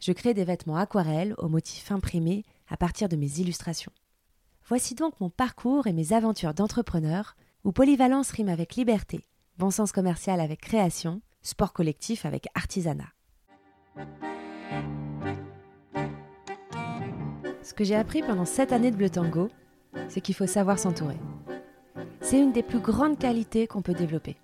Je crée des vêtements aquarelles aux motifs imprimés à partir de mes illustrations. Voici donc mon parcours et mes aventures d'entrepreneur, où polyvalence rime avec liberté, bon sens commercial avec création, sport collectif avec artisanat. Ce que j'ai appris pendant cette année de Bleu Tango, c'est qu'il faut savoir s'entourer. C'est une des plus grandes qualités qu'on peut développer.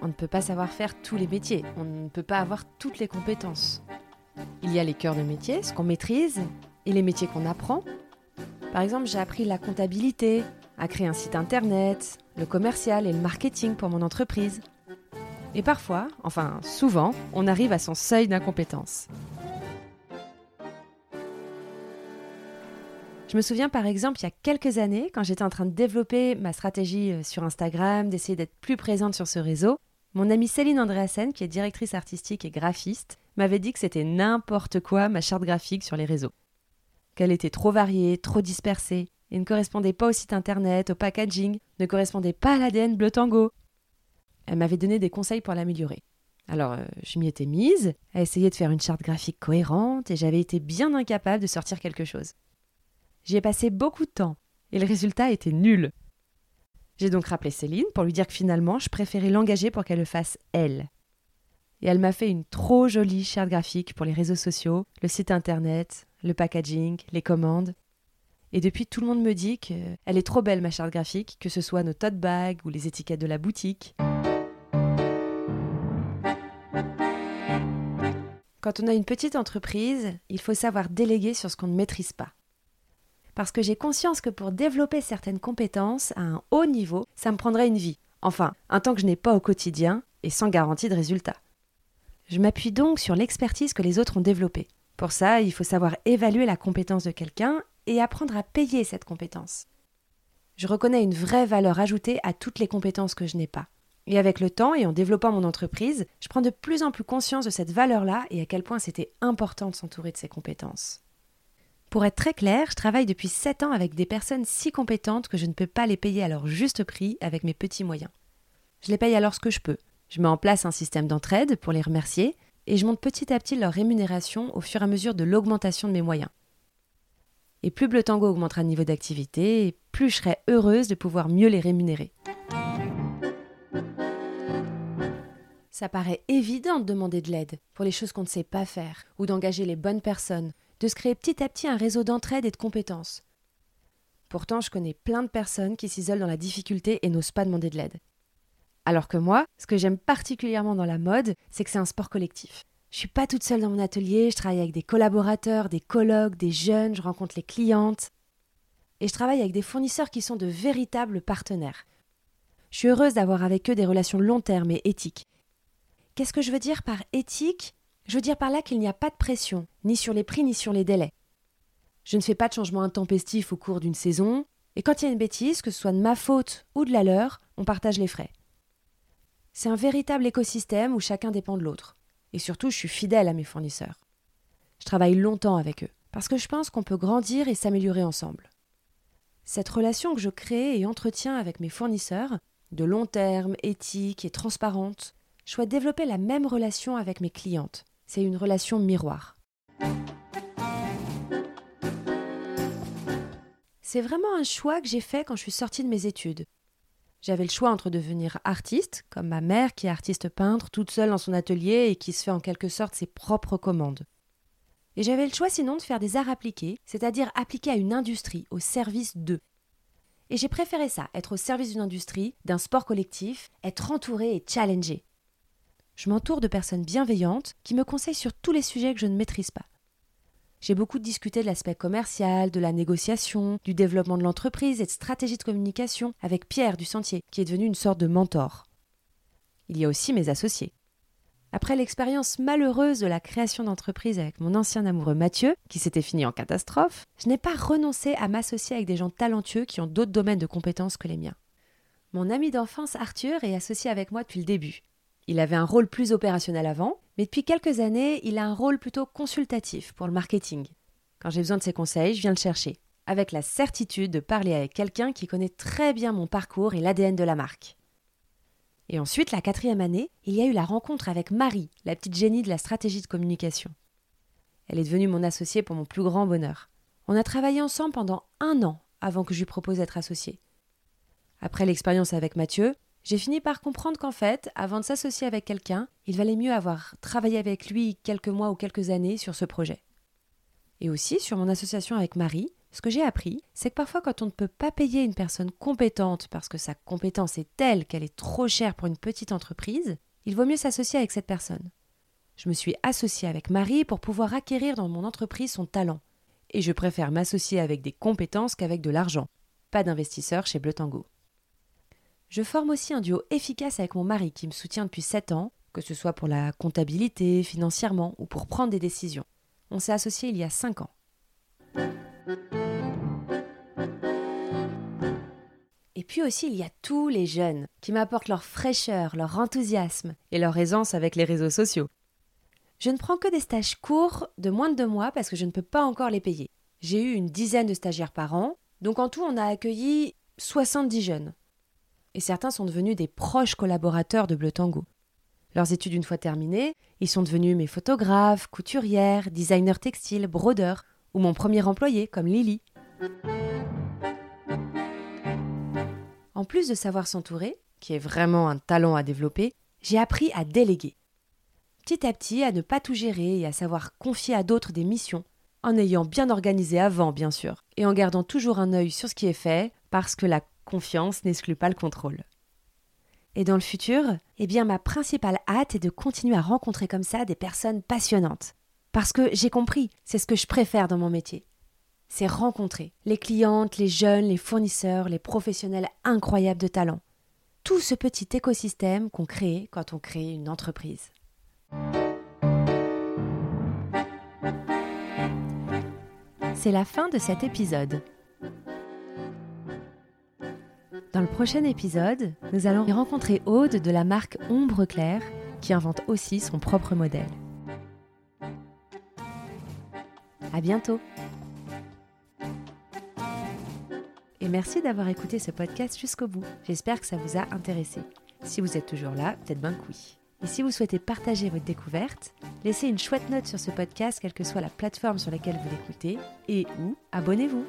On ne peut pas savoir faire tous les métiers, on ne peut pas avoir toutes les compétences. Il y a les cœurs de métier, ce qu'on maîtrise, et les métiers qu'on apprend, par exemple, j'ai appris la comptabilité, à créer un site internet, le commercial et le marketing pour mon entreprise. Et parfois, enfin souvent, on arrive à son seuil d'incompétence. Je me souviens par exemple il y a quelques années, quand j'étais en train de développer ma stratégie euh, sur Instagram, d'essayer d'être plus présente sur ce réseau, mon amie Céline Andréassen, qui est directrice artistique et graphiste, m'avait dit que c'était n'importe quoi ma charte graphique sur les réseaux qu'elle était trop variée, trop dispersée, et ne correspondait pas au site internet, au packaging, ne correspondait pas à l'ADN bleu tango. Elle m'avait donné des conseils pour l'améliorer. Alors, euh, je m'y étais mise, à essayer de faire une charte graphique cohérente, et j'avais été bien incapable de sortir quelque chose. J'y ai passé beaucoup de temps, et le résultat était nul. J'ai donc rappelé Céline pour lui dire que finalement, je préférais l'engager pour qu'elle le fasse elle. Et elle m'a fait une trop jolie charte graphique pour les réseaux sociaux, le site internet, le packaging, les commandes. Et depuis, tout le monde me dit qu'elle est trop belle, ma charte graphique, que ce soit nos tote bags ou les étiquettes de la boutique. Quand on a une petite entreprise, il faut savoir déléguer sur ce qu'on ne maîtrise pas. Parce que j'ai conscience que pour développer certaines compétences à un haut niveau, ça me prendrait une vie. Enfin, un temps que je n'ai pas au quotidien et sans garantie de résultat. Je m'appuie donc sur l'expertise que les autres ont développée. Pour ça, il faut savoir évaluer la compétence de quelqu'un et apprendre à payer cette compétence. Je reconnais une vraie valeur ajoutée à toutes les compétences que je n'ai pas. Et avec le temps et en développant mon entreprise, je prends de plus en plus conscience de cette valeur-là et à quel point c'était important de s'entourer de ces compétences. Pour être très clair, je travaille depuis 7 ans avec des personnes si compétentes que je ne peux pas les payer à leur juste prix avec mes petits moyens. Je les paye alors ce que je peux. Je mets en place un système d'entraide pour les remercier, et je monte petit à petit leur rémunération au fur et à mesure de l'augmentation de mes moyens. Et plus Bleu Tango augmentera le niveau d'activité, plus je serai heureuse de pouvoir mieux les rémunérer. Ça paraît évident de demander de l'aide pour les choses qu'on ne sait pas faire, ou d'engager les bonnes personnes, de se créer petit à petit un réseau d'entraide et de compétences. Pourtant, je connais plein de personnes qui s'isolent dans la difficulté et n'osent pas demander de l'aide. Alors que moi, ce que j'aime particulièrement dans la mode, c'est que c'est un sport collectif. Je suis pas toute seule dans mon atelier, je travaille avec des collaborateurs, des colloques, des jeunes, je rencontre les clientes. Et je travaille avec des fournisseurs qui sont de véritables partenaires. Je suis heureuse d'avoir avec eux des relations long terme et éthiques. Qu'est-ce que je veux dire par éthique? Je veux dire par là qu'il n'y a pas de pression, ni sur les prix ni sur les délais. Je ne fais pas de changement intempestif au cours d'une saison, et quand il y a une bêtise, que ce soit de ma faute ou de la leur, on partage les frais. C'est un véritable écosystème où chacun dépend de l'autre. Et surtout, je suis fidèle à mes fournisseurs. Je travaille longtemps avec eux, parce que je pense qu'on peut grandir et s'améliorer ensemble. Cette relation que je crée et entretiens avec mes fournisseurs, de long terme, éthique et transparente, je souhaite développer la même relation avec mes clientes. C'est une relation miroir. C'est vraiment un choix que j'ai fait quand je suis sortie de mes études, j'avais le choix entre devenir artiste, comme ma mère qui est artiste peintre, toute seule dans son atelier et qui se fait en quelque sorte ses propres commandes. Et j'avais le choix sinon de faire des arts appliqués, c'est-à-dire appliqués à une industrie, au service d'eux. Et j'ai préféré ça, être au service d'une industrie, d'un sport collectif, être entouré et challengé. Je m'entoure de personnes bienveillantes qui me conseillent sur tous les sujets que je ne maîtrise pas. J'ai beaucoup discuté de l'aspect commercial, de la négociation, du développement de l'entreprise et de stratégie de communication avec Pierre du Sentier, qui est devenu une sorte de mentor. Il y a aussi mes associés. Après l'expérience malheureuse de la création d'entreprise avec mon ancien amoureux Mathieu, qui s'était fini en catastrophe, je n'ai pas renoncé à m'associer avec des gens talentueux qui ont d'autres domaines de compétences que les miens. Mon ami d'enfance Arthur est associé avec moi depuis le début. Il avait un rôle plus opérationnel avant, mais depuis quelques années, il a un rôle plutôt consultatif pour le marketing. Quand j'ai besoin de ses conseils, je viens le chercher, avec la certitude de parler avec quelqu'un qui connaît très bien mon parcours et l'ADN de la marque. Et ensuite, la quatrième année, il y a eu la rencontre avec Marie, la petite génie de la stratégie de communication. Elle est devenue mon associée pour mon plus grand bonheur. On a travaillé ensemble pendant un an avant que je lui propose d'être associée. Après l'expérience avec Mathieu, j'ai fini par comprendre qu'en fait, avant de s'associer avec quelqu'un, il valait mieux avoir travaillé avec lui quelques mois ou quelques années sur ce projet. Et aussi sur mon association avec Marie, ce que j'ai appris, c'est que parfois quand on ne peut pas payer une personne compétente parce que sa compétence est telle qu'elle est trop chère pour une petite entreprise, il vaut mieux s'associer avec cette personne. Je me suis associée avec Marie pour pouvoir acquérir dans mon entreprise son talent. Et je préfère m'associer avec des compétences qu'avec de l'argent. Pas d'investisseur chez Bleu Tango. Je forme aussi un duo efficace avec mon mari qui me soutient depuis 7 ans, que ce soit pour la comptabilité, financièrement ou pour prendre des décisions. On s'est associés il y a 5 ans. Et puis aussi, il y a tous les jeunes qui m'apportent leur fraîcheur, leur enthousiasme et leur aisance avec les réseaux sociaux. Je ne prends que des stages courts de moins de deux mois parce que je ne peux pas encore les payer. J'ai eu une dizaine de stagiaires par an, donc en tout, on a accueilli 70 jeunes. Et certains sont devenus des proches collaborateurs de Bleu Tango. Leurs études une fois terminées, ils sont devenus mes photographes, couturières, designers textiles, brodeurs, ou mon premier employé comme Lily. En plus de savoir s'entourer, qui est vraiment un talent à développer, j'ai appris à déléguer. Petit à petit, à ne pas tout gérer et à savoir confier à d'autres des missions, en ayant bien organisé avant, bien sûr, et en gardant toujours un œil sur ce qui est fait, parce que la confiance n'exclut pas le contrôle. Et dans le futur, eh bien ma principale hâte est de continuer à rencontrer comme ça des personnes passionnantes. Parce que j'ai compris, c'est ce que je préfère dans mon métier c'est rencontrer les clientes, les jeunes, les fournisseurs, les professionnels incroyables de talent. Tout ce petit écosystème qu'on crée quand on crée une entreprise. C'est la fin de cet épisode. Dans le prochain épisode, nous allons rencontrer Aude de la marque Ombre Claire qui invente aussi son propre modèle. À bientôt! et merci d'avoir écouté ce podcast jusqu'au bout. J'espère que ça vous a intéressé. Si vous êtes toujours là, peut-être bien oui. Et si vous souhaitez partager votre découverte, laissez une chouette note sur ce podcast, quelle que soit la plateforme sur laquelle vous l'écoutez, et ou abonnez-vous.